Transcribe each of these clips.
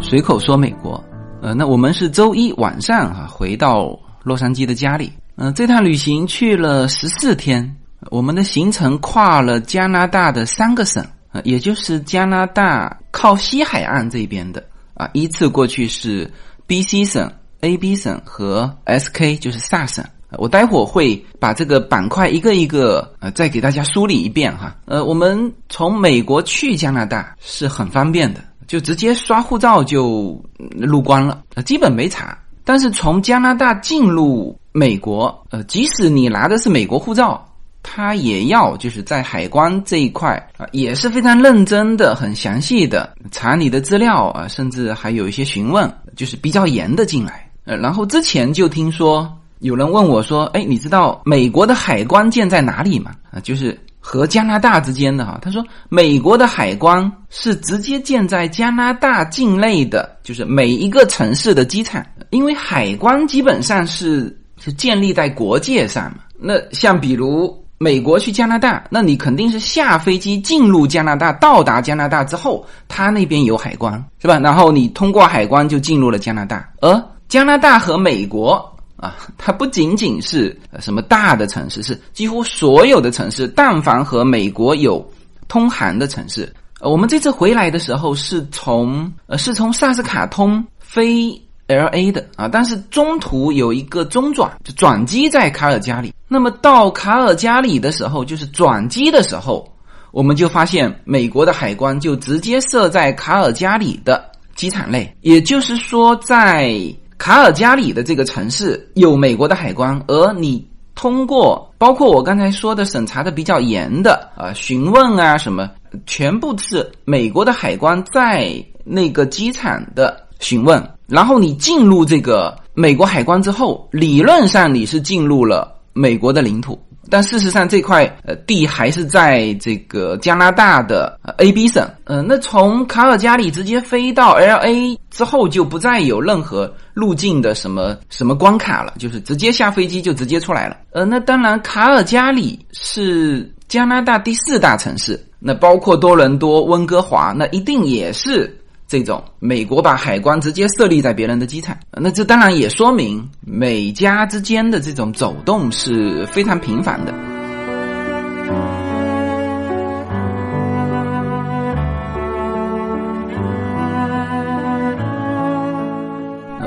随口说美国，呃，那我们是周一晚上哈回到洛杉矶的家里，嗯，这趟旅行去了十四天，我们的行程跨了加拿大的三个省，呃，也就是加拿大靠西海岸这边的啊，依次过去是 B.C 省、A.B 省和 S.K 就是萨省。我待会儿会把这个板块一个一个呃再给大家梳理一遍哈。呃，我们从美国去加拿大是很方便的。就直接刷护照就入关了，呃，基本没查。但是从加拿大进入美国，呃，即使你拿的是美国护照，他也要就是在海关这一块啊，也是非常认真的、很详细的查你的资料啊，甚至还有一些询问，就是比较严的进来。呃，然后之前就听说有人问我说：“哎，你知道美国的海关建在哪里吗？”啊，就是。和加拿大之间的哈，他说美国的海关是直接建在加拿大境内的，就是每一个城市的机场，因为海关基本上是是建立在国界上嘛。那像比如美国去加拿大，那你肯定是下飞机进入加拿大，到达加拿大之后，他那边有海关是吧？然后你通过海关就进入了加拿大，而加拿大和美国。啊，它不仅仅是什么大的城市，是几乎所有的城市，但凡和美国有通航的城市。我们这次回来的时候是从呃是从萨斯卡通飞 L A 的啊，但是中途有一个中转，就转机在卡尔加里。那么到卡尔加里的时候，就是转机的时候，我们就发现美国的海关就直接设在卡尔加里的机场内，也就是说在。卡尔加里的这个城市有美国的海关，而你通过包括我刚才说的审查的比较严的啊询问啊什么，全部是美国的海关在那个机场的询问，然后你进入这个美国海关之后，理论上你是进入了美国的领土。但事实上，这块呃地还是在这个加拿大的 A B 省。嗯，那从卡尔加里直接飞到 L A 之后，就不再有任何路径的什么什么关卡了，就是直接下飞机就直接出来了。呃，那当然，卡尔加里是加拿大第四大城市，那包括多伦多、温哥华，那一定也是。这种美国把海关直接设立在别人的机场，那这当然也说明美加之间的这种走动是非常频繁的。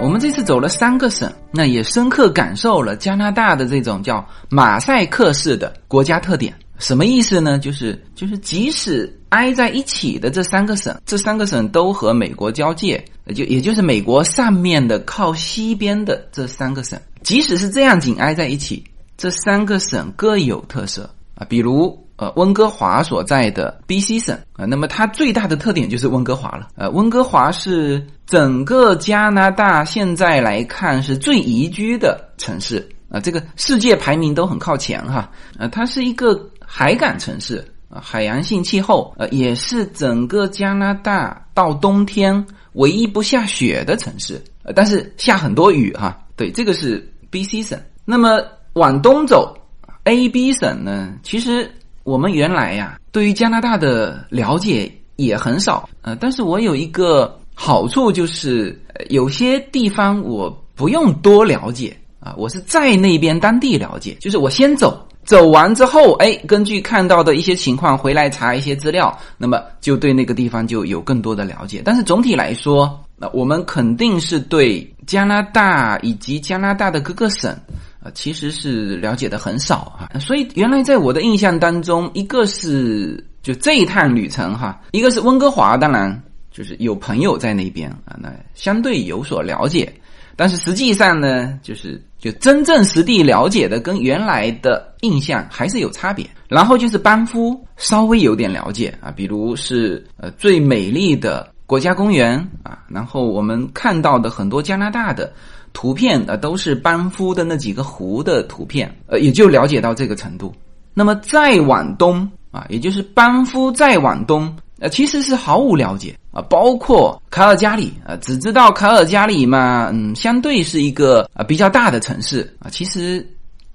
我们这次走了三个省，那也深刻感受了加拿大的这种叫马赛克式的国家特点。什么意思呢？就是就是，即使挨在一起的这三个省，这三个省都和美国交界，就也就是美国上面的靠西边的这三个省，即使是这样紧挨在一起，这三个省各有特色啊。比如呃，温哥华所在的 B.C 省啊，那么它最大的特点就是温哥华了。呃，温哥华是整个加拿大现在来看是最宜居的城市啊，这个世界排名都很靠前哈。呃，它是一个。海港城市啊，海洋性气候，呃，也是整个加拿大到冬天唯一不下雪的城市，呃，但是下很多雨哈。对，这个是 B.C 省。那么往东走，A.B 省呢？其实我们原来呀，对于加拿大的了解也很少，呃，但是我有一个好处就是，有些地方我不用多了解啊，我是在那边当地了解，就是我先走。走完之后，哎，根据看到的一些情况回来查一些资料，那么就对那个地方就有更多的了解。但是总体来说，那我们肯定是对加拿大以及加拿大的各个省，啊，其实是了解的很少啊。所以原来在我的印象当中，一个是就这一趟旅程哈，一个是温哥华，当然就是有朋友在那边啊，那相对有所了解。但是实际上呢，就是就真正实地了解的，跟原来的印象还是有差别。然后就是班夫稍微有点了解啊，比如是呃最美丽的国家公园啊，然后我们看到的很多加拿大的图片啊，都是班夫的那几个湖的图片，呃，也就了解到这个程度。那么再往东啊，也就是班夫再往东。呃，其实是毫无了解啊，包括卡尔加里啊，只知道卡尔加里嘛，嗯，相对是一个啊比较大的城市啊，其实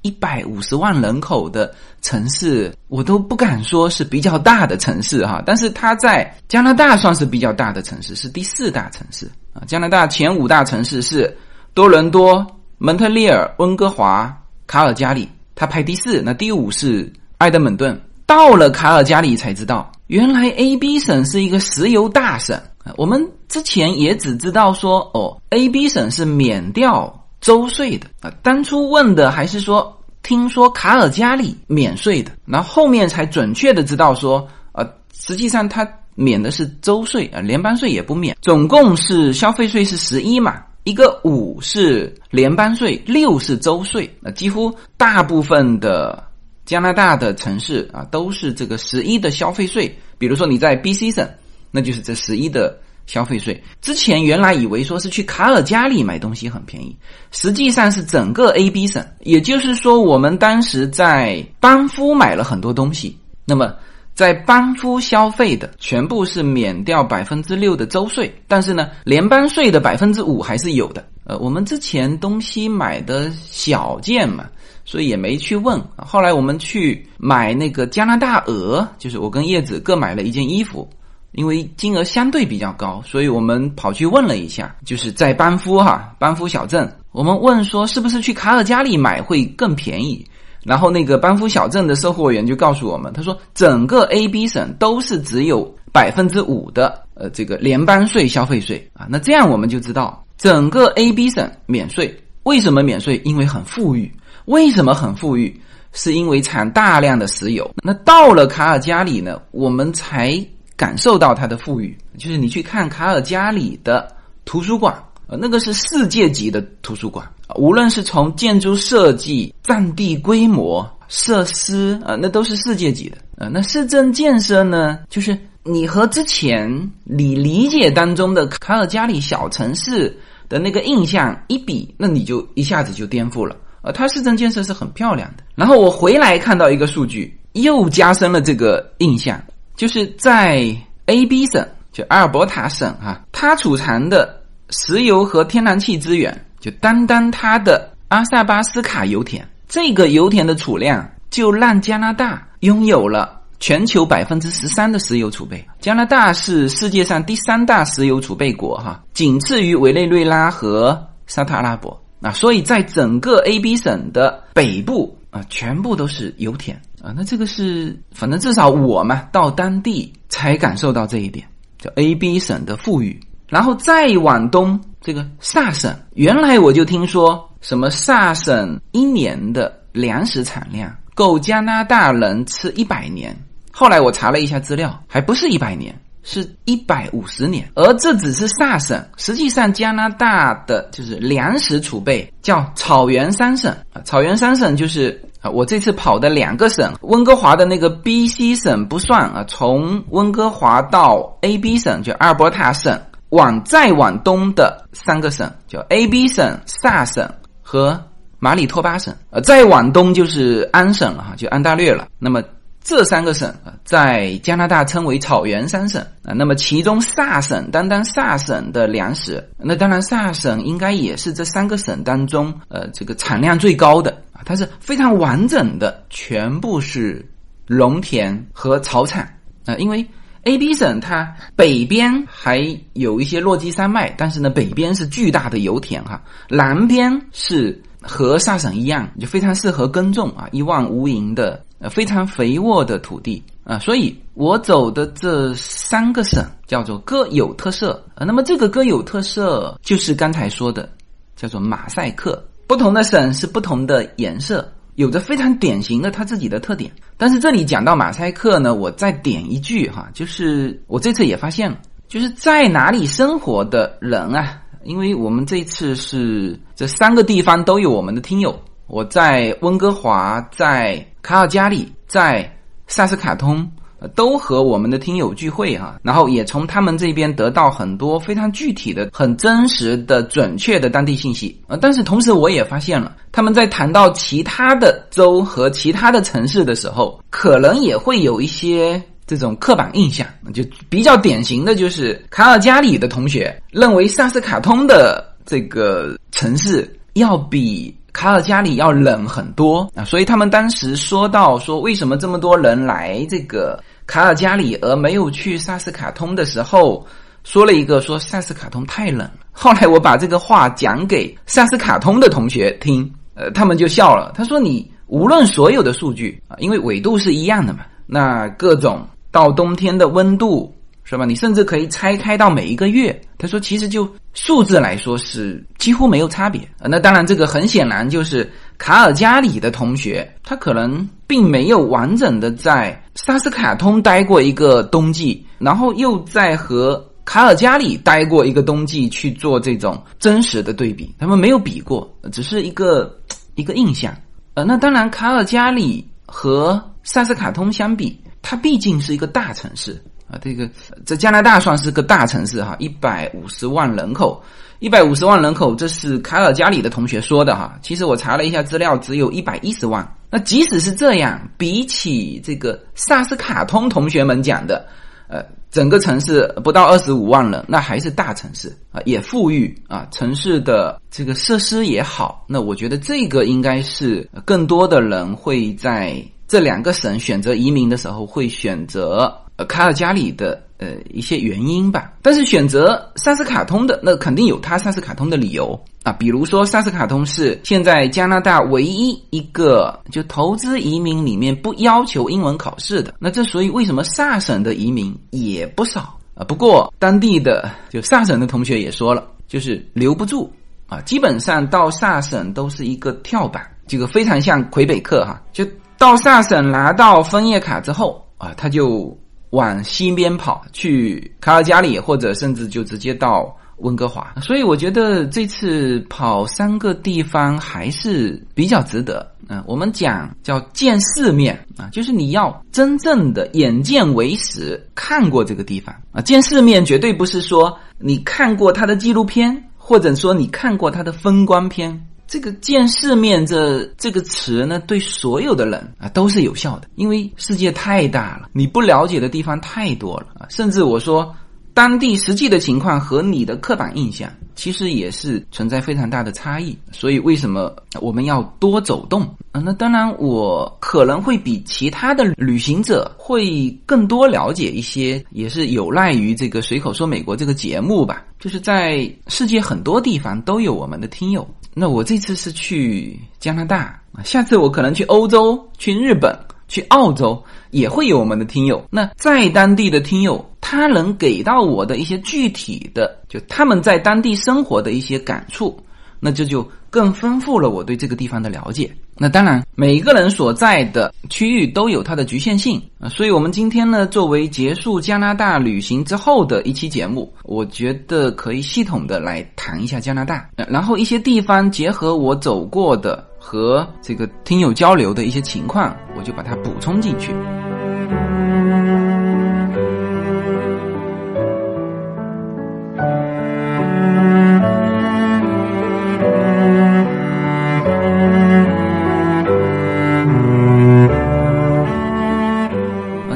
一百五十万人口的城市，我都不敢说是比较大的城市哈，但是它在加拿大算是比较大的城市，是第四大城市啊。加拿大前五大城市是多伦多、蒙特利尔、温哥华、卡尔加里，它排第四，那第五是埃德蒙顿。到了卡尔加里才知道，原来 A B 省是一个石油大省。我们之前也只知道说，哦，A B 省是免掉州税的啊。当初问的还是说，听说卡尔加里免税的，然后后面才准确的知道说，呃，实际上它免的是州税啊，联邦税也不免。总共是消费税是十一嘛，一个五是联邦税，六是州税。那几乎大部分的加拿大的城市啊，都是这个十一的消费税。比如说你在 B C 省。那就是这十一的消费税。之前原来以为说是去卡尔加里买东西很便宜，实际上是整个 A B 省。也就是说，我们当时在班夫买了很多东西，那么在班夫消费的全部是免掉百分之六的州税，但是呢，联邦税的百分之五还是有的。呃，我们之前东西买的小件嘛，所以也没去问。后来我们去买那个加拿大鹅，就是我跟叶子各买了一件衣服。因为金额相对比较高，所以我们跑去问了一下，就是在班夫哈班夫小镇，我们问说是不是去卡尔加里买会更便宜？然后那个班夫小镇的售货员就告诉我们，他说整个 A B 省都是只有百分之五的呃这个联邦税消费税啊，那这样我们就知道整个 A B 省免税，为什么免税？因为很富裕，为什么很富裕？是因为产大量的石油。那到了卡尔加里呢，我们才。感受到它的富裕，就是你去看卡尔加里的图书馆，呃，那个是世界级的图书馆，无论是从建筑设计、占地规模、设施，呃，那都是世界级的。呃，那市政建设呢，就是你和之前你理解当中的卡尔加里小城市的那个印象一比，那你就一下子就颠覆了。呃，它市政建设是很漂亮的。然后我回来看到一个数据，又加深了这个印象。就是在 A B 省，就阿尔伯塔省哈，它储藏的石油和天然气资源，就单单它的阿萨巴斯卡油田，这个油田的储量就让加拿大拥有了全球百分之十三的石油储备。加拿大是世界上第三大石油储备国哈，仅次于委内瑞拉和沙特阿拉伯。啊所以在整个 A B 省的北部啊，全部都是油田。啊，那这个是，反正至少我嘛，到当地才感受到这一点，叫 A B 省的富裕。然后再往东，这个萨省，原来我就听说什么萨省一年的粮食产量够加拿大人吃一百年。后来我查了一下资料，还不是一百年，是一百五十年。而这只是萨省，实际上加拿大的就是粮食储备叫草原三省啊，草原三省就是。啊，我这次跑的两个省，温哥华的那个 B C 省不算啊。从温哥华到 A B 省，就阿尔伯塔省，往再往东的三个省，叫 A B 省、萨省和马里托巴省。呃，再往东就是安省了哈，就安大略了。那么这三个省，在加拿大称为草原三省啊。那么其中萨省，单单萨省的粮食，那当然萨省应该也是这三个省当中呃这个产量最高的啊。它是非常完整的，全部是农田和草场啊。因为 A B 省它北边还有一些落基山脉，但是呢，北边是巨大的油田哈。南边是和萨省一样，就非常适合耕种啊，一望无垠的非常肥沃的土地啊。所以我走的这三个省叫做各有特色啊。那么这个各有特色就是刚才说的，叫做马赛克。不同的省是不同的颜色，有着非常典型的它自己的特点。但是这里讲到马赛克呢，我再点一句哈，就是我这次也发现了，就是在哪里生活的人啊，因为我们这次是这三个地方都有我们的听友，我在温哥华，在卡尔加里，在萨斯卡通。都和我们的听友聚会哈，然后也从他们这边得到很多非常具体的、很真实的、准确的当地信息啊。但是同时我也发现了，他们在谈到其他的州和其他的城市的时候，可能也会有一些这种刻板印象。就比较典型的就是卡尔加里的同学认为萨斯卡通的这个城市要比卡尔加里要冷很多啊，所以他们当时说到说为什么这么多人来这个卡尔加里而没有去萨斯卡通的时候，说了一个说萨斯卡通太冷。后来我把这个话讲给萨斯卡通的同学听，呃，他们就笑了。他说你无论所有的数据啊，因为纬度是一样的嘛，那各种到冬天的温度。是吧？你甚至可以拆开到每一个月。他说，其实就数字来说是几乎没有差别。那当然，这个很显然就是卡尔加里的同学，他可能并没有完整的在萨斯卡通待过一个冬季，然后又在和卡尔加里待过一个冬季去做这种真实的对比。他们没有比过，只是一个一个印象。呃，那当然，卡尔加里和萨斯卡通相比，它毕竟是一个大城市。啊，这个在加拿大算是个大城市哈，一百五十万人口，一百五十万人口，这是卡尔加里的同学说的哈。其实我查了一下资料，只有一百一十万。那即使是这样，比起这个萨斯卡通同学们讲的，呃，整个城市不到二十五万人，那还是大城市啊，也富裕啊，城市的这个设施也好。那我觉得这个应该是更多的人会在这两个省选择移民的时候会选择。呃，卡尔加里的呃一些原因吧，但是选择萨斯卡通的那肯定有他萨斯卡通的理由啊，比如说萨斯卡通是现在加拿大唯一一个就投资移民里面不要求英文考试的，那这所以为什么萨省的移民也不少啊？不过当地的就萨省的同学也说了，就是留不住啊，基本上到萨省都是一个跳板，这个非常像魁北克哈，就到萨省拿到枫叶卡之后啊，他就。往西边跑去卡尔加里，或者甚至就直接到温哥华。所以我觉得这次跑三个地方还是比较值得。嗯，我们讲叫见世面啊，就是你要真正的眼见为实，看过这个地方啊。见世面绝对不是说你看过他的纪录片，或者说你看过他的风光片。这个见世面这这个词呢，对所有的人啊都是有效的，因为世界太大了，你不了解的地方太多了啊，甚至我说。当地实际的情况和你的刻板印象，其实也是存在非常大的差异。所以，为什么我们要多走动？啊，那当然，我可能会比其他的旅行者会更多了解一些，也是有赖于这个《随口说美国》这个节目吧。就是在世界很多地方都有我们的听友。那我这次是去加拿大，下次我可能去欧洲、去日本、去澳洲，也会有我们的听友。那在当地的听友。他能给到我的一些具体的，就他们在当地生活的一些感触，那这就更丰富了我对这个地方的了解。那当然，每个人所在的区域都有它的局限性啊，所以我们今天呢，作为结束加拿大旅行之后的一期节目，我觉得可以系统的来谈一下加拿大，然后一些地方结合我走过的和这个听友交流的一些情况，我就把它补充进去。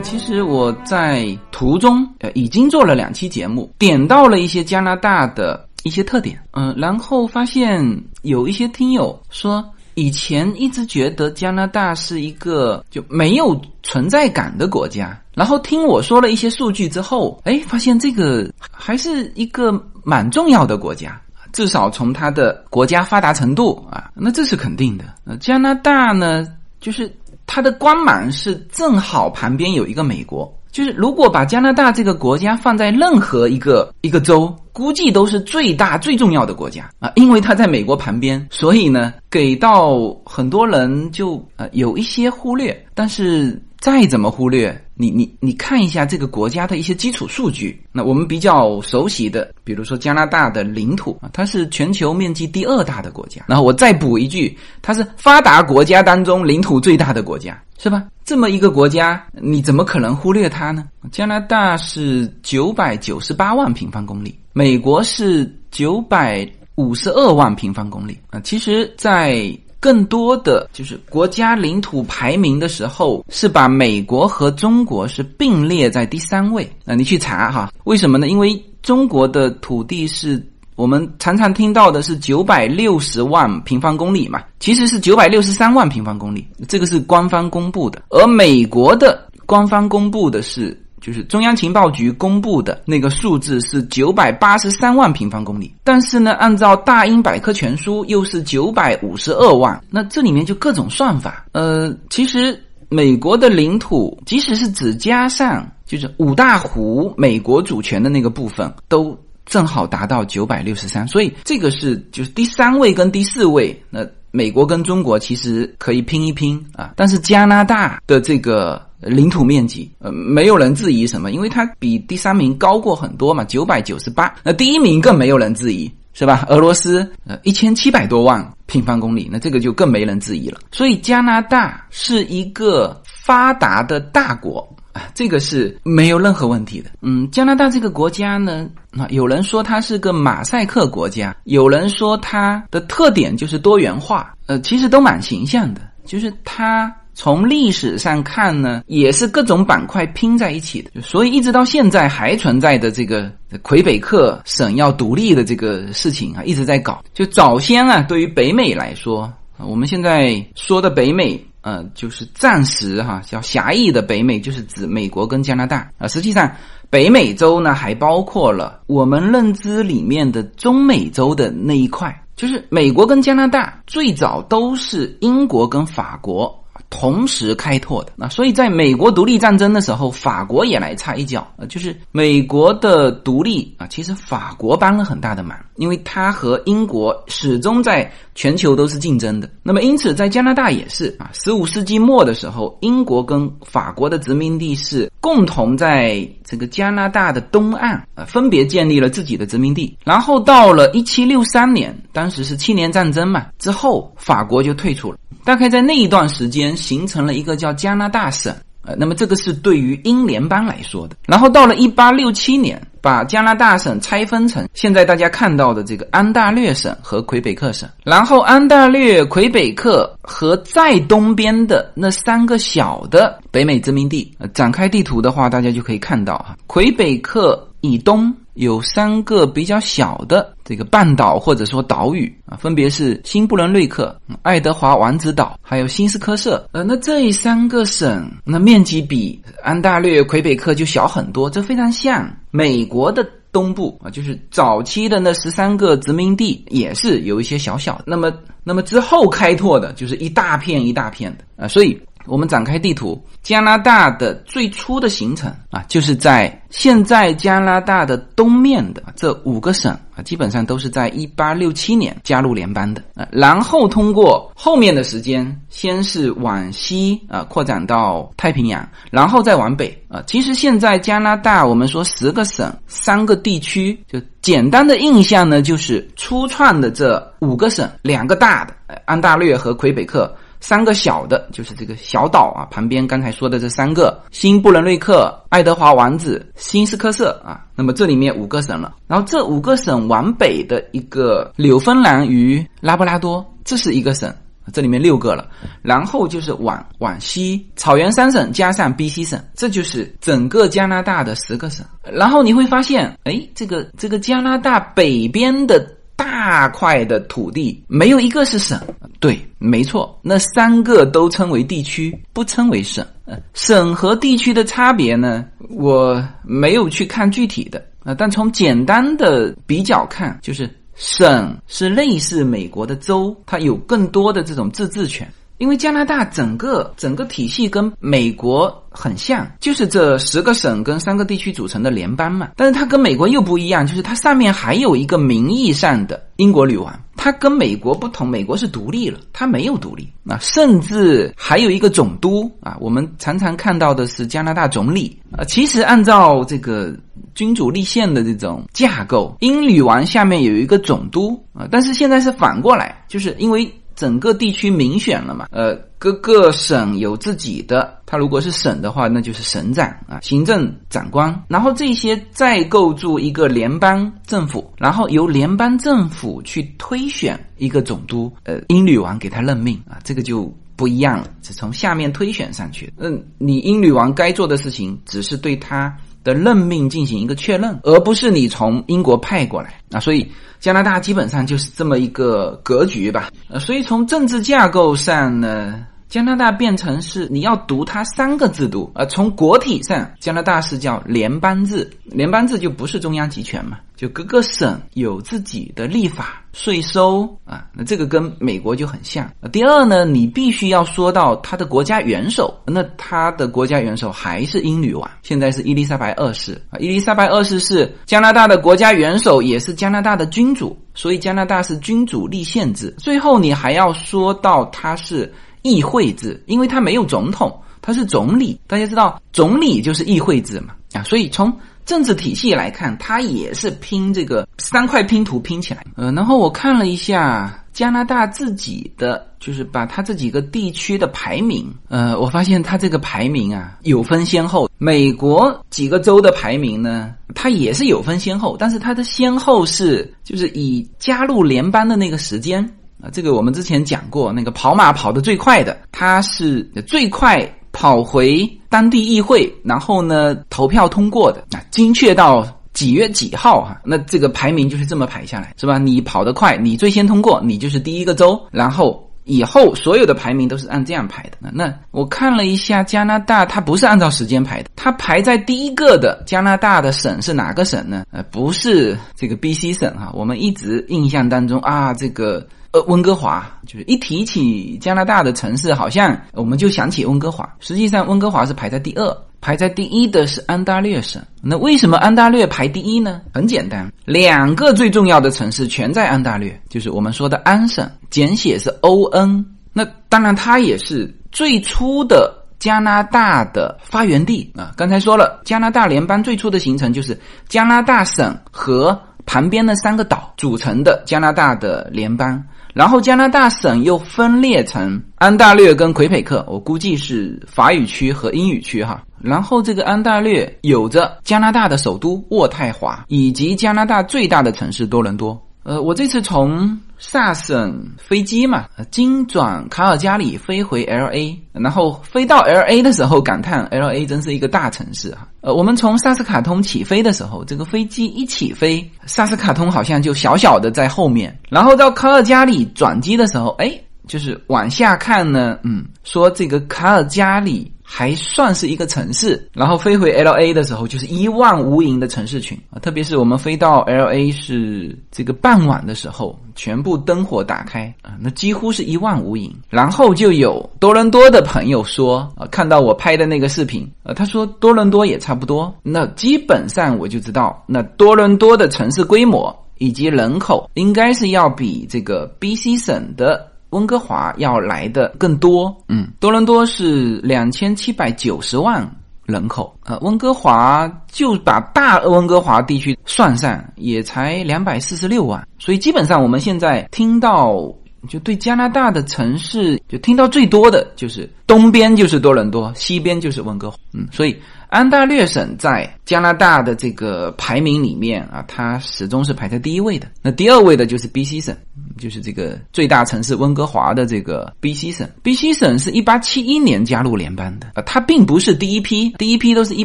其实我在途中呃已经做了两期节目，点到了一些加拿大的一些特点，嗯，然后发现有一些听友说，以前一直觉得加拿大是一个就没有存在感的国家，然后听我说了一些数据之后，哎，发现这个还是一个蛮重要的国家，至少从它的国家发达程度啊，那这是肯定的。呃，加拿大呢，就是。它的光芒是正好旁边有一个美国，就是如果把加拿大这个国家放在任何一个一个州，估计都是最大最重要的国家啊，因为它在美国旁边，所以呢，给到很多人就呃有一些忽略，但是。再怎么忽略你，你你看一下这个国家的一些基础数据。那我们比较熟悉的，比如说加拿大的领土啊，它是全球面积第二大的国家。然后我再补一句，它是发达国家当中领土最大的国家，是吧？这么一个国家，你怎么可能忽略它呢？加拿大是九百九十八万平方公里，美国是九百五十二万平方公里啊。其实，在更多的就是国家领土排名的时候，是把美国和中国是并列在第三位。那你去查哈，为什么呢？因为中国的土地是我们常常听到的是九百六十万平方公里嘛，其实是九百六十三万平方公里，这个是官方公布的。而美国的官方公布的是，就是中央情报局公布的那个数字是九百八十三万平方公里，但是呢，按照大英百科全书又是九百五十二万，那这里面就各种算法。呃，其实美国的领土，即使是只加上就是五大湖美国主权的那个部分，都。正好达到九百六十三，所以这个是就是第三位跟第四位，那美国跟中国其实可以拼一拼啊。但是加拿大的这个领土面积，呃，没有人质疑什么，因为它比第三名高过很多嘛，九百九十八。那第一名更没有人质疑，是吧？俄罗斯呃一千七百多万平方公里，那这个就更没人质疑了。所以加拿大是一个发达的大国。这个是没有任何问题的。嗯，加拿大这个国家呢，啊，有人说它是个马赛克国家，有人说它的特点就是多元化，呃，其实都蛮形象的。就是它从历史上看呢，也是各种板块拼在一起的，所以一直到现在还存在的这个魁北克省要独立的这个事情啊，一直在搞。就早先啊，对于北美来说，我们现在说的北美。呃，就是暂时哈，叫狭义的北美，就是指美国跟加拿大啊。实际上，北美洲呢还包括了我们认知里面的中美洲的那一块，就是美国跟加拿大最早都是英国跟法国。同时开拓的那，所以在美国独立战争的时候，法国也来插一脚啊，就是美国的独立啊，其实法国帮了很大的忙，因为它和英国始终在全球都是竞争的。那么因此在加拿大也是啊，十五世纪末的时候，英国跟法国的殖民地是共同在这个加拿大的东岸啊，分别建立了自己的殖民地。然后到了一七六三年，当时是七年战争嘛，之后法国就退出了。大概在那一段时间，形成了一个叫加拿大省，呃，那么这个是对于英联邦来说的。然后到了一八六七年，把加拿大省拆分成现在大家看到的这个安大略省和魁北克省。然后安大略、魁北克和在东边的那三个小的北美殖民地，展开地图的话，大家就可以看到哈，魁北克以东。有三个比较小的这个半岛或者说岛屿啊，分别是新布伦瑞克、爱德华王子岛，还有新斯科舍。呃，那这三个省，那面积比安大略、魁北克就小很多，这非常像美国的东部啊，就是早期的那十三个殖民地也是有一些小小的。那么，那么之后开拓的就是一大片一大片的啊，所以。我们展开地图，加拿大的最初的形成啊，就是在现在加拿大的东面的这五个省啊，基本上都是在一八六七年加入联邦的啊，然后通过后面的时间，先是往西啊扩展到太平洋，然后再往北啊。其实现在加拿大，我们说十个省三个地区，就简单的印象呢，就是初创的这五个省，两个大的安大略和魁北克。三个小的，就是这个小岛啊，旁边刚才说的这三个：新布伦瑞克、爱德华王子、新斯科舍啊。那么这里面五个省了，然后这五个省往北的一个纽芬兰与拉布拉多，这是一个省，这里面六个了。然后就是往往西草原三省加上 B.C 省，这就是整个加拿大的十个省。然后你会发现，哎，这个这个加拿大北边的。大块的土地没有一个是省，对，没错，那三个都称为地区，不称为省。省和地区的差别呢，我没有去看具体的啊，但从简单的比较看，就是省是类似美国的州，它有更多的这种自治权。因为加拿大整个整个体系跟美国很像，就是这十个省跟三个地区组成的联邦嘛。但是它跟美国又不一样，就是它上面还有一个名义上的英国女王。它跟美国不同，美国是独立了，它没有独立啊，甚至还有一个总督啊。我们常常看到的是加拿大总理啊。其实按照这个君主立宪的这种架构，英女王下面有一个总督啊，但是现在是反过来，就是因为。整个地区民选了嘛？呃，各个省有自己的，他如果是省的话，那就是省长啊，行政长官。然后这些再构筑一个联邦政府，然后由联邦政府去推选一个总督。呃，英女王给他任命啊，这个就不一样了，是从下面推选上去。嗯，你英女王该做的事情，只是对他。的任命进行一个确认，而不是你从英国派过来啊。所以加拿大基本上就是这么一个格局吧。呃，所以从政治架构上呢。加拿大变成是你要读它三个制度，呃，从国体上，加拿大是叫联邦制，联邦制就不是中央集权嘛，就各个省有自己的立法、税收啊，那这个跟美国就很像。第二呢，你必须要说到它的国家元首，那它的国家元首还是英女王，现在是伊丽莎白二世啊，伊丽莎白二世是加拿大的国家元首，也是加拿大的君主，所以加拿大是君主立宪制。最后你还要说到它是。议会制，因为它没有总统，它是总理。大家知道，总理就是议会制嘛啊，所以从政治体系来看，它也是拼这个三块拼图拼起来。呃，然后我看了一下加拿大自己的，就是把它这几个地区的排名，呃，我发现它这个排名啊有分先后。美国几个州的排名呢，它也是有分先后，但是它的先后是就是以加入联邦的那个时间。啊，这个我们之前讲过，那个跑马跑得最快的，他是最快跑回当地议会，然后呢投票通过的啊，精确到几月几号哈，那这个排名就是这么排下来，是吧？你跑得快，你最先通过，你就是第一个州，然后以后所有的排名都是按这样排的。那我看了一下加拿大，它不是按照时间排的，它排在第一个的加拿大的省是哪个省呢？呃，不是这个 B C 省哈，我们一直印象当中啊，这个。呃，温哥华就是一提起加拿大的城市，好像我们就想起温哥华。实际上，温哥华是排在第二，排在第一的是安大略省。那为什么安大略排第一呢？很简单，两个最重要的城市全在安大略，就是我们说的安省，简写是 O N。那当然，它也是最初的加拿大的发源地啊。刚才说了，加拿大联邦最初的形成就是加拿大省和旁边的三个岛组成的加拿大的联邦。然后加拿大省又分裂成安大略跟魁北克，我估计是法语区和英语区哈。然后这个安大略有着加拿大的首都渥太华，以及加拿大最大的城市多伦多。呃，我这次从萨省飞机嘛，经转卡尔加里飞回 L A，然后飞到 L A 的时候感叹 L A 真是一个大城市哈。呃，我们从萨斯卡通起飞的时候，这个飞机一起飞，萨斯卡通好像就小小的在后面，然后到卡尔加里转机的时候，哎，就是往下看呢，嗯，说这个卡尔加里。还算是一个城市，然后飞回 L A 的时候，就是一望无垠的城市群啊！特别是我们飞到 L A 是这个傍晚的时候，全部灯火打开啊，那几乎是一望无垠。然后就有多伦多的朋友说啊，看到我拍的那个视频啊，他说多伦多也差不多。那基本上我就知道，那多伦多的城市规模以及人口，应该是要比这个 B C 省的。温哥华要来的更多，嗯，多伦多是两千七百九十万人口，呃，温哥华就把大温哥华地区算上，也才两百四十六万，所以基本上我们现在听到。就对加拿大的城市，就听到最多的就是东边就是多伦多，西边就是温哥华。嗯，所以安大略省在加拿大的这个排名里面啊，它始终是排在第一位的。那第二位的就是 B.C 省，就是这个最大城市温哥华的这个 B.C 省。B.C 省是一八七一年加入联邦的啊，它并不是第一批，第一批都是一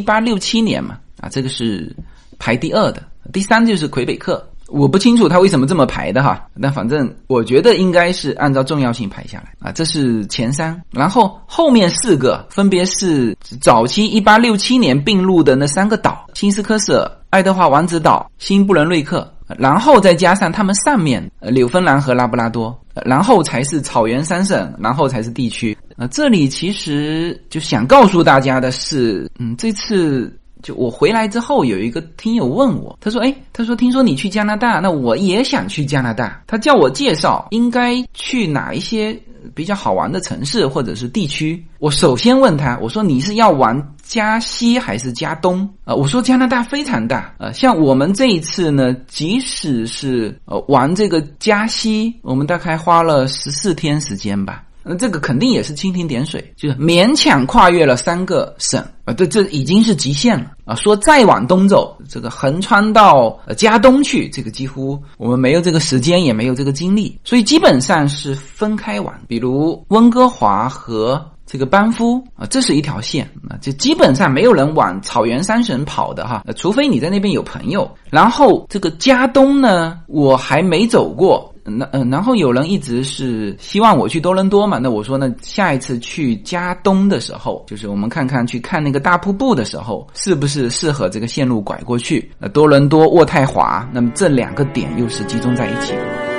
八六七年嘛啊，这个是排第二的，第三就是魁北克。我不清楚他为什么这么排的哈，那反正我觉得应该是按照重要性排下来啊，这是前三，然后后面四个分别是早期一八六七年并入的那三个岛：新斯科舍、爱德华王子岛、新布伦瑞克，然后再加上他们上面呃纽芬兰和拉布拉多，然后才是草原三省，然后才是地区。啊，这里其实就想告诉大家的是，嗯，这次。就我回来之后，有一个听友问我，他说：“哎，他说听说你去加拿大，那我也想去加拿大。他叫我介绍应该去哪一些比较好玩的城市或者是地区。我首先问他，我说你是要玩加西还是加东啊？我说加拿大非常大，呃，像我们这一次呢，即使是呃玩这个加西，我们大概花了十四天时间吧。”那这个肯定也是蜻蜓点水，就是勉强跨越了三个省啊，这这已经是极限了啊！说再往东走，这个横穿到呃加东去，这个几乎我们没有这个时间，也没有这个精力，所以基本上是分开玩。比如温哥华和这个班夫啊，这是一条线啊，就基本上没有人往草原三省跑的哈，除非你在那边有朋友。然后这个加东呢，我还没走过。那嗯，然后有人一直是希望我去多伦多嘛？那我说呢，下一次去加东的时候，就是我们看看去看那个大瀑布的时候，是不是适合这个线路拐过去？那，多伦多、渥太华，那么这两个点又是集中在一起的。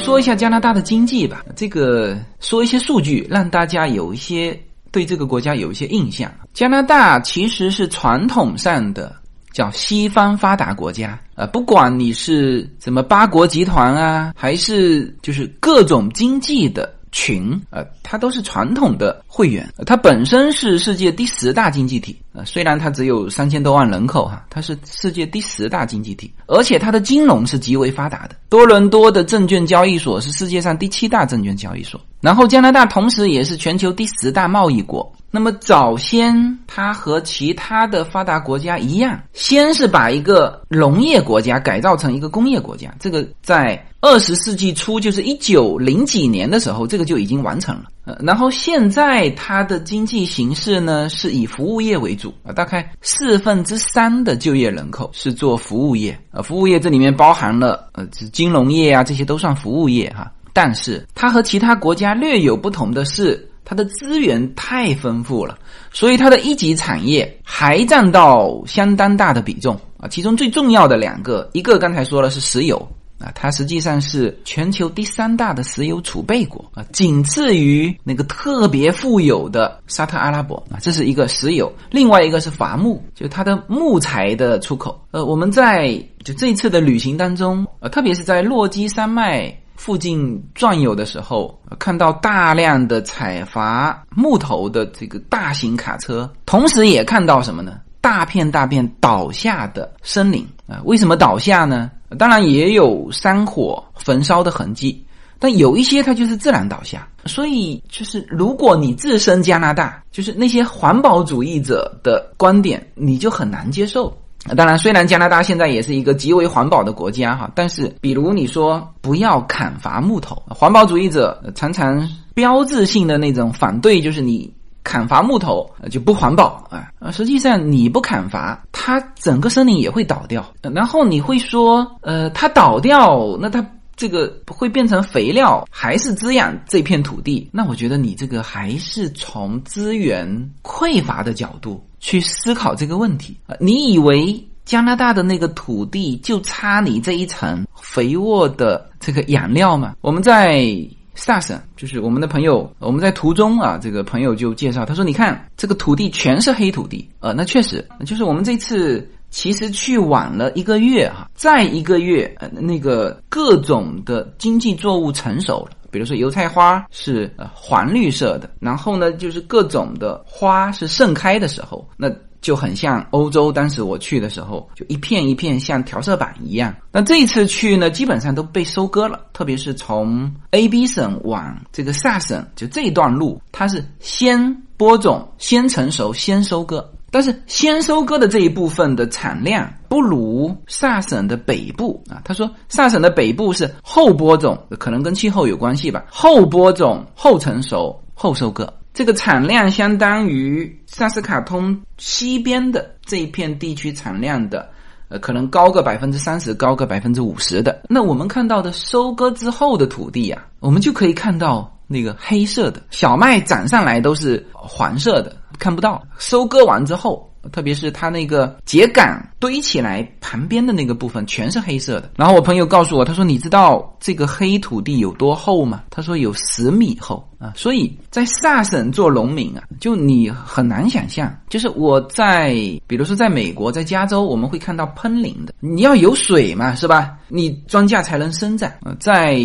说一下加拿大的经济吧，这个说一些数据，让大家有一些对这个国家有一些印象。加拿大其实是传统上的叫西方发达国家，呃，不管你是什么八国集团啊，还是就是各种经济的。群啊，它都是传统的会员，它本身是世界第十大经济体啊，虽然它只有三千多万人口哈，它是世界第十大经济体，而且它的金融是极为发达的。多伦多的证券交易所是世界上第七大证券交易所，然后加拿大同时也是全球第十大贸易国。那么早先，它和其他的发达国家一样，先是把一个农业国家改造成一个工业国家。这个在二十世纪初，就是一九零几年的时候，这个就已经完成了。呃，然后现在它的经济形势呢，是以服务业为主啊，大概四分之三的就业人口是做服务业啊，服务业这里面包含了呃，金融业啊，这些都算服务业哈。但是它和其他国家略有不同的是。它的资源太丰富了，所以它的一级产业还占到相当大的比重啊。其中最重要的两个，一个刚才说了是石油啊，它实际上是全球第三大的石油储备国啊，仅次于那个特别富有的沙特阿拉伯啊。这是一个石油，另外一个是伐木，就它的木材的出口。呃，我们在就这次的旅行当中，呃，特别是在落基山脉。附近转悠的时候，看到大量的采伐木头的这个大型卡车，同时也看到什么呢？大片大片倒下的森林啊！为什么倒下呢？当然也有山火焚烧的痕迹，但有一些它就是自然倒下。所以，就是如果你置身加拿大，就是那些环保主义者的观点，你就很难接受。当然，虽然加拿大现在也是一个极为环保的国家哈，但是比如你说不要砍伐木头，环保主义者常常标志性的那种反对就是你砍伐木头就不环保啊。实际上你不砍伐，它整个森林也会倒掉。然后你会说，呃，它倒掉，那它这个会变成肥料，还是滋养这片土地？那我觉得你这个还是从资源匮乏的角度。去思考这个问题啊！你以为加拿大的那个土地就差你这一层肥沃的这个养料吗？我们在萨省，就是我们的朋友，我们在途中啊，这个朋友就介绍，他说：“你看这个土地全是黑土地。”呃，那确实，就是我们这次 其实去晚了一个月哈，再一个月，那个各种的经济作物成熟了。比如说油菜花是呃黄绿色的，然后呢就是各种的花是盛开的时候，那就很像欧洲当时我去的时候，就一片一片像调色板一样。那这一次去呢，基本上都被收割了，特别是从 A B 省往这个萨省，就这一段路，它是先播种、先成熟、先收割。但是先收割的这一部分的产量不如萨省的北部啊。他说萨省的北部是后播种，可能跟气候有关系吧。后播种、后成熟、后收割，这个产量相当于萨斯卡通西边的这一片地区产量的，呃，可能高个百分之三十，高个百分之五十的。那我们看到的收割之后的土地呀，我们就可以看到那个黑色的小麦长上来都是黄色的。看不到，收割完之后，特别是它那个秸秆堆起来旁边的那个部分，全是黑色的。然后我朋友告诉我，他说：“你知道这个黑土地有多厚吗？”他说有十米厚啊。所以在萨省做农民啊，就你很难想象，就是我在，比如说在美国，在加州，我们会看到喷淋的，你要有水嘛，是吧？你庄稼才能生长。在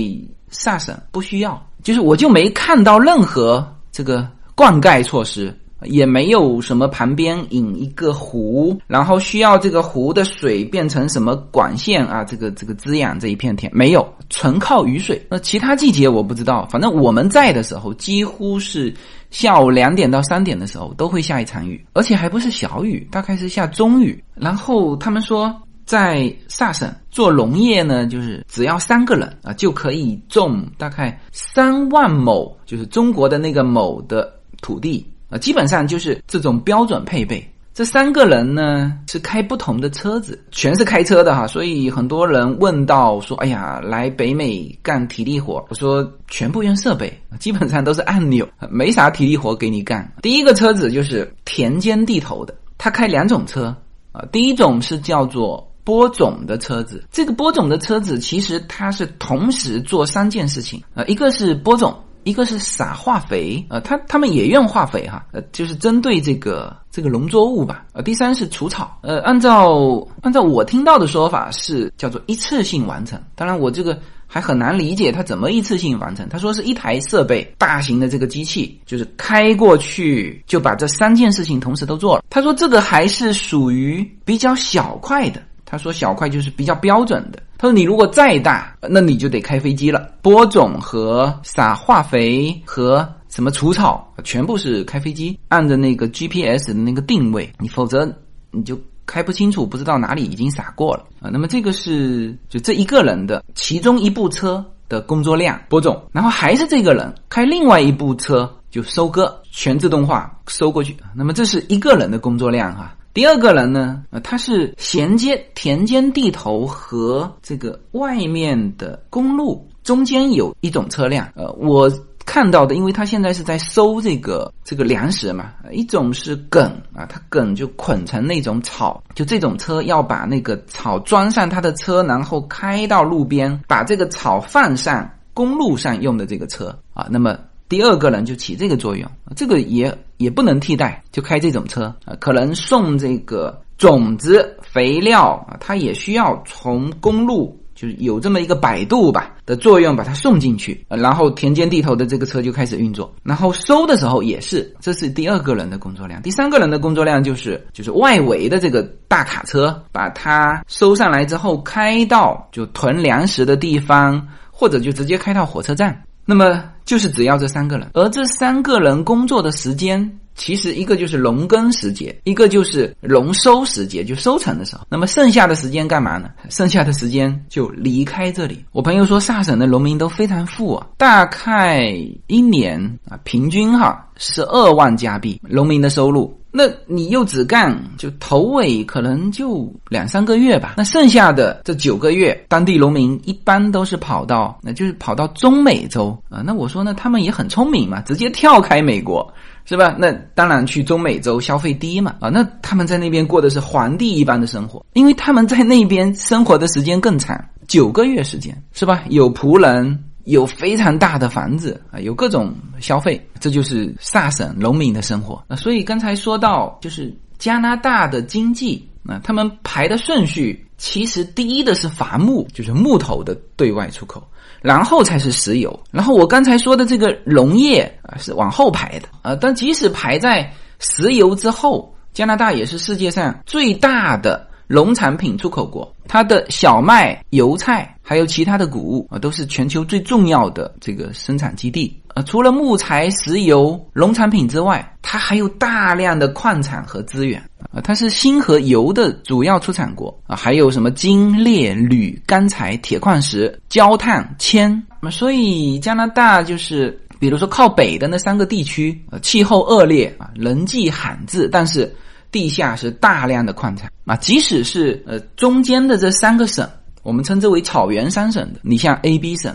萨省不需要，就是我就没看到任何这个灌溉措施。也没有什么旁边引一个湖，然后需要这个湖的水变成什么管线啊，这个这个滋养这一片田没有，纯靠雨水。那其他季节我不知道，反正我们在的时候，几乎是下午两点到三点的时候都会下一场雨，而且还不是小雨，大概是下中雨。然后他们说。在萨省做农业呢，就是只要三个人啊，就可以种大概三万亩，就是中国的那个亩的土地啊，基本上就是这种标准配备。这三个人呢是开不同的车子，全是开车的哈，所以很多人问到说：“哎呀，来北美干体力活？”我说：“全部用设备，基本上都是按钮，没啥体力活给你干。”第一个车子就是田间地头的，他开两种车啊，第一种是叫做。播种的车子，这个播种的车子其实它是同时做三件事情啊，一个是播种，一个是撒化肥啊，他他们也用化肥哈，呃，就是针对这个这个农作物吧，呃，第三是除草，呃，按照按照我听到的说法是叫做一次性完成，当然我这个。还很难理解他怎么一次性完成。他说是一台设备，大型的这个机器，就是开过去就把这三件事情同时都做了。他说这个还是属于比较小块的。他说小块就是比较标准的。他说你如果再大，那你就得开飞机了。播种和撒化肥和什么除草，全部是开飞机，按着那个 GPS 的那个定位，你否则你就。开不清楚，不知道哪里已经撒过了啊。那么这个是就这一个人的其中一部车的工作量播种，然后还是这个人开另外一部车就收割，全自动化收过去。那么这是一个人的工作量哈。第二个人呢，呃，他是衔接田间地头和这个外面的公路中间有一种车辆，呃，我。看到的，因为他现在是在收这个这个粮食嘛，一种是梗啊，它梗就捆成那种草，就这种车要把那个草装上他的车，然后开到路边，把这个草放上公路上用的这个车啊。那么第二个人就起这个作用，这个也也不能替代，就开这种车啊，可能送这个种子、肥料啊，它也需要从公路。就是有这么一个摆渡吧的作用，把它送进去，然后田间地头的这个车就开始运作，然后收的时候也是，这是第二个人的工作量。第三个人的工作量就是就是外围的这个大卡车，把它收上来之后开到就囤粮食的地方，或者就直接开到火车站。那么就是只要这三个人，而这三个人工作的时间。其实一个就是农耕时节，一个就是农收时节，就收成的时候。那么剩下的时间干嘛呢？剩下的时间就离开这里。我朋友说，萨省的农民都非常富啊，大概一年啊，平均哈十二万加币农民的收入。那你又只干就头尾可能就两三个月吧，那剩下的这九个月，当地农民一般都是跑到，那就是跑到中美洲啊。那我说呢，他们也很聪明嘛，直接跳开美国。是吧？那当然去中美洲消费低嘛啊！那他们在那边过的是皇帝一般的生活，因为他们在那边生活的时间更长，九个月时间，是吧？有仆人，有非常大的房子啊，有各种消费，这就是萨省农民的生活啊。所以刚才说到，就是加拿大的经济啊，他们排的顺序，其实第一的是伐木，就是木头的对外出口。然后才是石油，然后我刚才说的这个农业啊是往后排的。啊，但即使排在石油之后，加拿大也是世界上最大的农产品出口国，它的小麦、油菜还有其他的谷物啊，都是全球最重要的这个生产基地。呃，除了木材、石油、农产品之外，它还有大量的矿产和资源啊。它是锌和油的主要出产国啊，还有什么金、镍、铝、钢材、铁矿石、焦炭、铅。那么，所以加拿大就是，比如说靠北的那三个地区，呃，气候恶劣啊，人迹罕至，但是地下是大量的矿产啊。即使是呃中间的这三个省，我们称之为草原三省的，你像 A、B 省。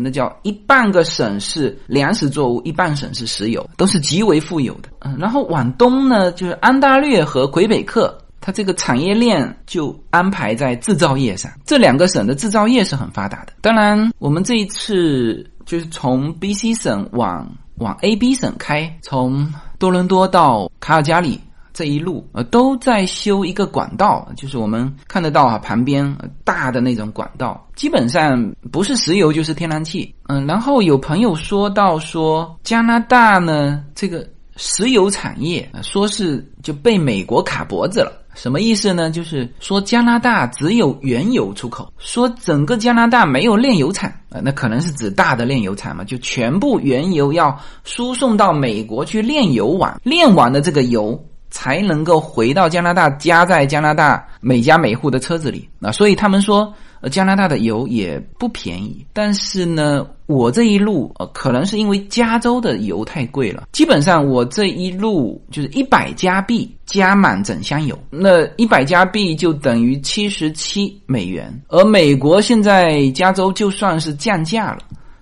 那叫一半个省是粮食作物，一半省是石油，都是极为富有的。嗯，然后往东呢，就是安大略和魁北克，它这个产业链就安排在制造业上。这两个省的制造业是很发达的。当然，我们这一次就是从 B、C 省往往 A、B 省开，从多伦多到卡尔加里。这一路呃都在修一个管道，就是我们看得到啊，旁边大的那种管道，基本上不是石油就是天然气。嗯，然后有朋友说到说加拿大呢，这个石油产业，说是就被美国卡脖子了。什么意思呢？就是说加拿大只有原油出口，说整个加拿大没有炼油厂啊，那可能是指大的炼油厂嘛，就全部原油要输送到美国去炼油完，炼完的这个油才能够回到加拿大，加在加拿大每家每户的车子里啊，所以他们说。呃，加拿大的油也不便宜，但是呢，我这一路呃，可能是因为加州的油太贵了，基本上我这一路就是一百加币加满整箱油，那一百加币就等于七十七美元，而美国现在加州就算是降价了。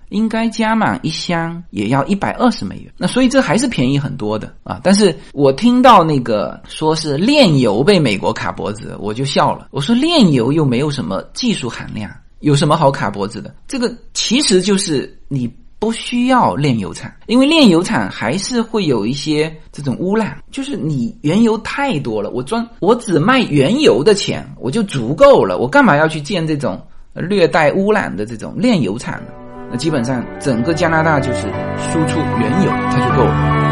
应该加满一箱也要一百二十美元，那所以这还是便宜很多的啊！但是我听到那个说是炼油被美国卡脖子，我就笑了。我说炼油又没有什么技术含量，有什么好卡脖子的？这个其实就是你不需要炼油厂，因为炼油厂还是会有一些这种污染，就是你原油太多了，我专我只卖原油的钱我就足够了，我干嘛要去建这种略带污染的这种炼油厂呢？那基本上整个加拿大就是输出原油，它就够了。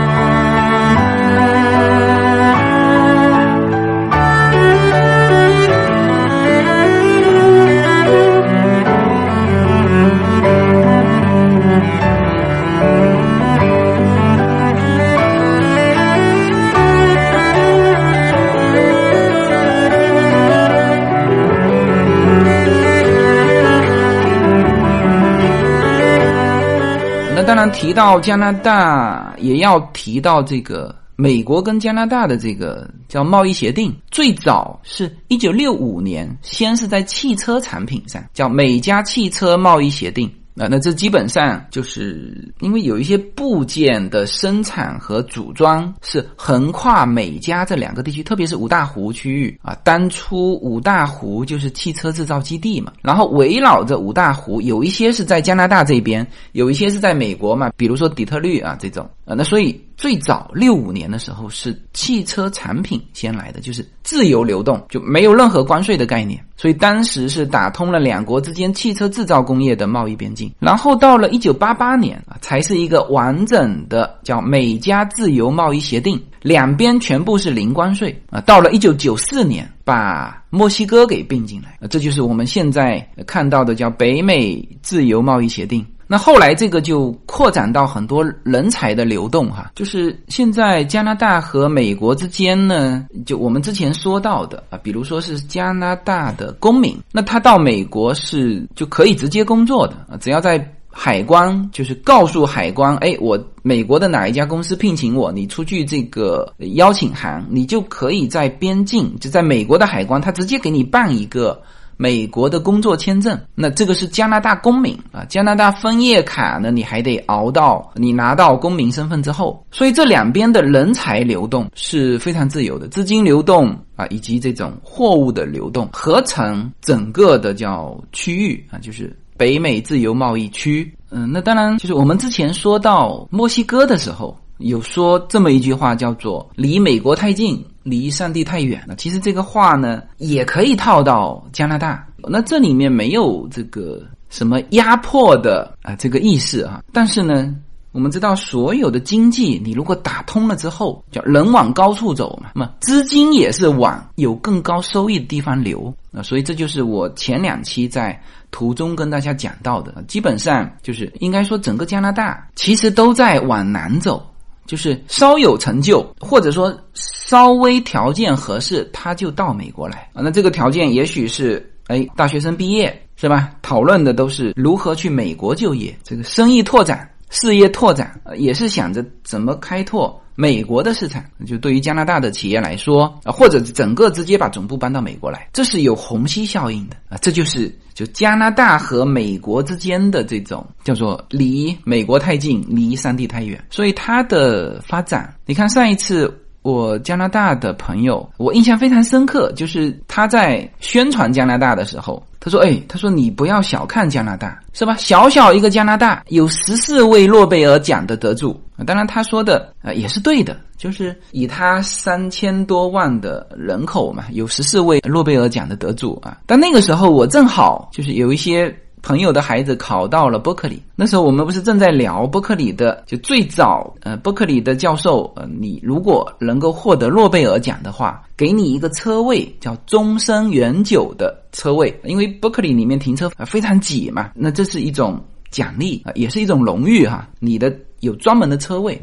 然，提到加拿大，也要提到这个美国跟加拿大的这个叫贸易协定。最早是一九六五年，先是在汽车产品上，叫美加汽车贸易协定。那那这基本上就是因为有一些部件的生产和组装是横跨美加这两个地区，特别是五大湖区域啊。当初五大湖就是汽车制造基地嘛，然后围绕着五大湖，有一些是在加拿大这边，有一些是在美国嘛，比如说底特律啊这种啊。那所以。最早六五年的时候是汽车产品先来的，就是自由流动，就没有任何关税的概念，所以当时是打通了两国之间汽车制造工业的贸易边境。然后到了一九八八年啊，才是一个完整的叫美加自由贸易协定，两边全部是零关税啊。到了一九九四年，把墨西哥给并进来，这就是我们现在看到的叫北美自由贸易协定。那后来这个就扩展到很多人才的流动哈，就是现在加拿大和美国之间呢，就我们之前说到的啊，比如说是加拿大的公民，那他到美国是就可以直接工作的啊，只要在海关就是告诉海关，哎，我美国的哪一家公司聘请我，你出具这个邀请函，你就可以在边境就在美国的海关，他直接给你办一个。美国的工作签证，那这个是加拿大公民啊。加拿大枫叶卡呢，你还得熬到你拿到公民身份之后。所以这两边的人才流动是非常自由的，资金流动啊，以及这种货物的流动，合成整个的叫区域啊，就是北美自由贸易区。嗯，那当然就是我们之前说到墨西哥的时候，有说这么一句话，叫做“离美国太近”。离上帝太远了。其实这个话呢，也可以套到加拿大。那这里面没有这个什么压迫的啊这个意思啊。但是呢，我们知道所有的经济，你如果打通了之后，叫人往高处走嘛，那么资金也是往有更高收益的地方流啊。所以这就是我前两期在途中跟大家讲到的，基本上就是应该说整个加拿大其实都在往南走。就是稍有成就，或者说稍微条件合适，他就到美国来啊。那这个条件也许是，哎，大学生毕业是吧？讨论的都是如何去美国就业，这个生意拓展、事业拓展，也是想着怎么开拓。美国的市场，就对于加拿大的企业来说啊，或者整个直接把总部搬到美国来，这是有虹吸效应的啊。这就是就加拿大和美国之间的这种叫做离美国太近，离上帝太远，所以它的发展，你看上一次。我加拿大的朋友，我印象非常深刻，就是他在宣传加拿大的时候，他说：“哎，他说你不要小看加拿大，是吧？小小一个加拿大有十四位诺贝尔奖的得主。当然，他说的啊也是对的，就是以他三千多万的人口嘛，有十四位诺贝尔奖的得主啊。但那个时候我正好就是有一些。”朋友的孩子考到了伯克利。那时候我们不是正在聊伯克利的，就最早，呃，伯克利的教授，呃，你如果能够获得诺贝尔奖的话，给你一个车位，叫终身永久的车位，因为伯克利里面停车非常挤嘛，那这是一种奖励啊，也是一种荣誉哈，你的有专门的车位。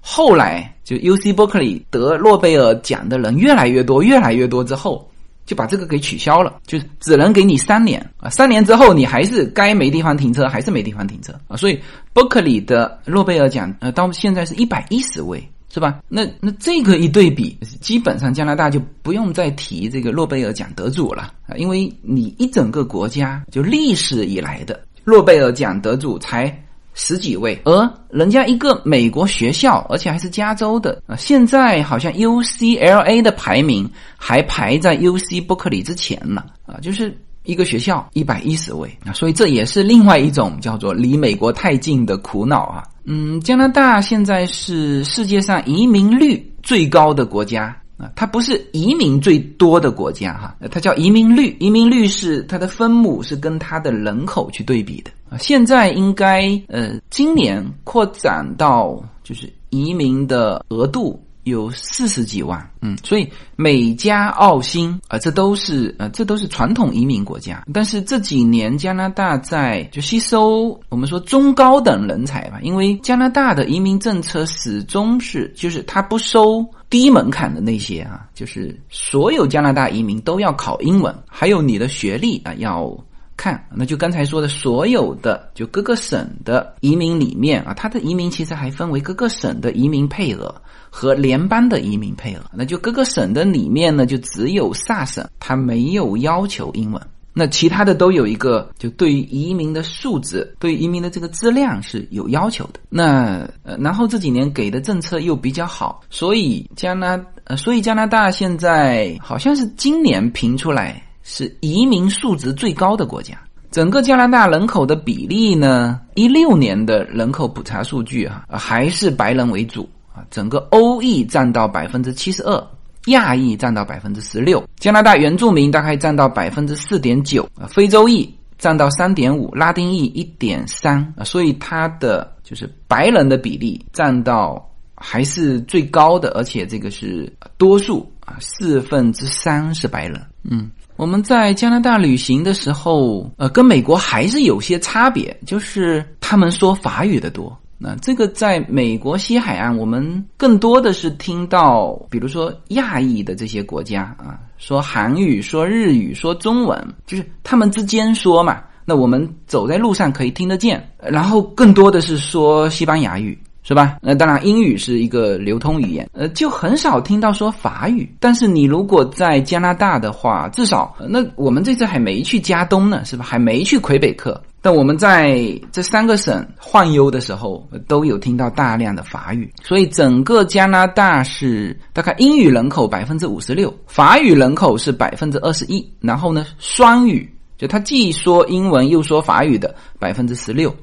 后来就 U C 伯克利得诺贝尔奖的人越来越多，越来越多之后。就把这个给取消了，就是只能给你三年啊，三年之后你还是该没地方停车，还是没地方停车啊。所以伯克利的诺贝尔奖呃，到现在是一百一十位，是吧？那那这个一对比，基本上加拿大就不用再提这个诺贝尔奖得主了啊，因为你一整个国家就历史以来的诺贝尔奖得主才。十几位，而人家一个美国学校，而且还是加州的啊，现在好像 UCLA 的排名还排在 UC 伯克利之前了啊，就是一个学校一百一十位啊，所以这也是另外一种叫做离美国太近的苦恼啊。嗯，加拿大现在是世界上移民率最高的国家。啊，它不是移民最多的国家哈，它叫移民率，移民率是它的分母是跟它的人口去对比的啊。现在应该呃，今年扩展到就是移民的额度。有四十几万，嗯，所以美加澳新啊，这都是呃，这都是传统移民国家。但是这几年加拿大在就吸收我们说中高等人才吧，因为加拿大的移民政策始终是就是他不收低门槛的那些啊，就是所有加拿大移民都要考英文，还有你的学历啊要看。那就刚才说的所有的就各个省的移民里面啊，它的移民其实还分为各个省的移民配额。和联邦的移民配额，那就各个省的里面呢，就只有萨省它没有要求英文，那其他的都有一个，就对于移民的素质，对于移民的这个质量是有要求的。那呃，然后这几年给的政策又比较好，所以加拿呃，所以加拿大现在好像是今年评出来是移民数值最高的国家。整个加拿大人口的比例呢，一六年的人口普查数据哈，还是白人为主啊。整个欧裔占到百分之七十二，亚裔占到百分之十六，加拿大原住民大概占到百分之四点九，啊，非洲裔占到三点五，拉丁裔一点三，啊，所以它的就是白人的比例占到还是最高的，而且这个是多数啊，四分之三是白人。嗯，我们在加拿大旅行的时候，呃，跟美国还是有些差别，就是他们说法语的多。那这个在美国西海岸，我们更多的是听到，比如说亚裔的这些国家啊，说韩语、说日语、说中文，就是他们之间说嘛。那我们走在路上可以听得见。然后更多的是说西班牙语，是吧？那当然英语是一个流通语言，呃，就很少听到说法语。但是你如果在加拿大的话，至少那我们这次还没去加东呢，是吧？还没去魁北克。但我们在这三个省晃悠的时候，都有听到大量的法语，所以整个加拿大是大概英语人口百分之五十六，法语人口是百分之二十一，然后呢，双语就他既说英文又说法语的百分之十六，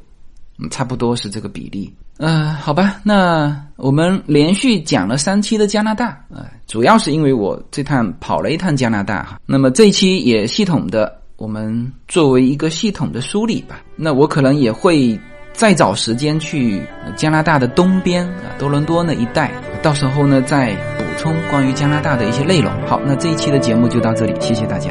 嗯，差不多是这个比例。嗯，好吧，那我们连续讲了三期的加拿大，啊，主要是因为我这趟跑了一趟加拿大哈，那么这一期也系统的。我们作为一个系统的梳理吧，那我可能也会再找时间去加拿大的东边啊，多伦多那一带，到时候呢再补充关于加拿大的一些内容。好，那这一期的节目就到这里，谢谢大家。